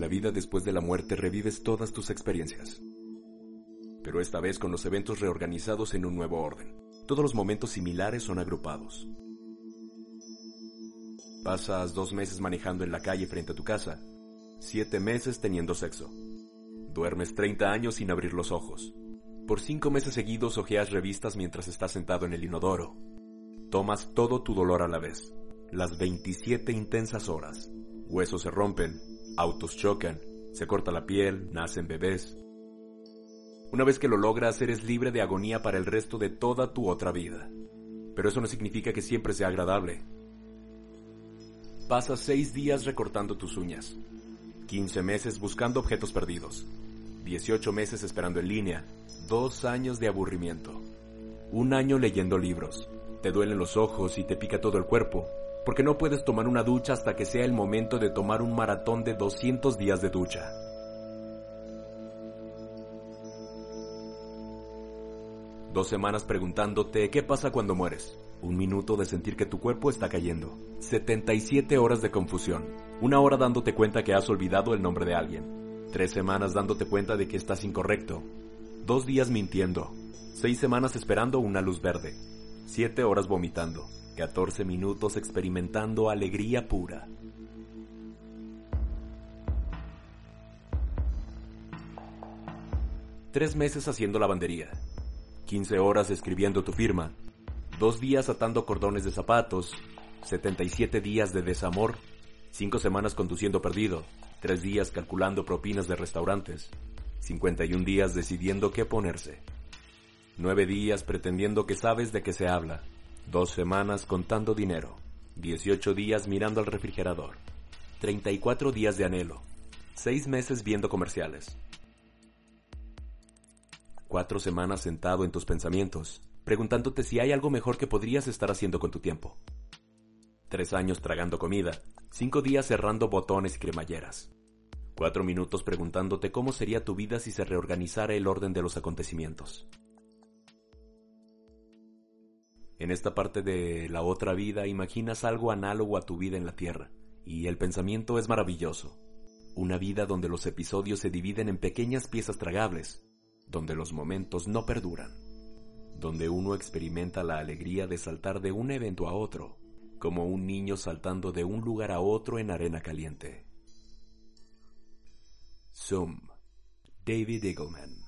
la vida después de la muerte revives todas tus experiencias. Pero esta vez con los eventos reorganizados en un nuevo orden. Todos los momentos similares son agrupados. Pasas dos meses manejando en la calle frente a tu casa, siete meses teniendo sexo. Duermes 30 años sin abrir los ojos. Por cinco meses seguidos ojeas revistas mientras estás sentado en el inodoro. Tomas todo tu dolor a la vez. Las 27 intensas horas. Huesos se rompen, autos chocan, se corta la piel, nacen bebés. Una vez que lo logras, eres libre de agonía para el resto de toda tu otra vida. Pero eso no significa que siempre sea agradable. Pasas seis días recortando tus uñas, 15 meses buscando objetos perdidos, 18 meses esperando en línea, dos años de aburrimiento, un año leyendo libros, te duelen los ojos y te pica todo el cuerpo, porque no puedes tomar una ducha hasta que sea el momento de tomar un maratón de 200 días de ducha. Dos semanas preguntándote qué pasa cuando mueres. Un minuto de sentir que tu cuerpo está cayendo. 77 horas de confusión. Una hora dándote cuenta que has olvidado el nombre de alguien. Tres semanas dándote cuenta de que estás incorrecto. Dos días mintiendo. Seis semanas esperando una luz verde. Siete horas vomitando. 14 minutos experimentando alegría pura. Tres meses haciendo lavandería. 15 horas escribiendo tu firma. Dos días atando cordones de zapatos. 77 días de desamor. Cinco semanas conduciendo perdido. Tres días calculando propinas de restaurantes. 51 días decidiendo qué ponerse. Nueve días pretendiendo que sabes de qué se habla. Dos semanas contando dinero. 18 días mirando al refrigerador. 34 días de anhelo. Seis meses viendo comerciales. Cuatro semanas sentado en tus pensamientos, preguntándote si hay algo mejor que podrías estar haciendo con tu tiempo. Tres años tragando comida. Cinco días cerrando botones y cremalleras. Cuatro minutos preguntándote cómo sería tu vida si se reorganizara el orden de los acontecimientos. En esta parte de la otra vida imaginas algo análogo a tu vida en la Tierra, y el pensamiento es maravilloso. Una vida donde los episodios se dividen en pequeñas piezas tragables, donde los momentos no perduran, donde uno experimenta la alegría de saltar de un evento a otro, como un niño saltando de un lugar a otro en arena caliente. Zoom, David Eagleman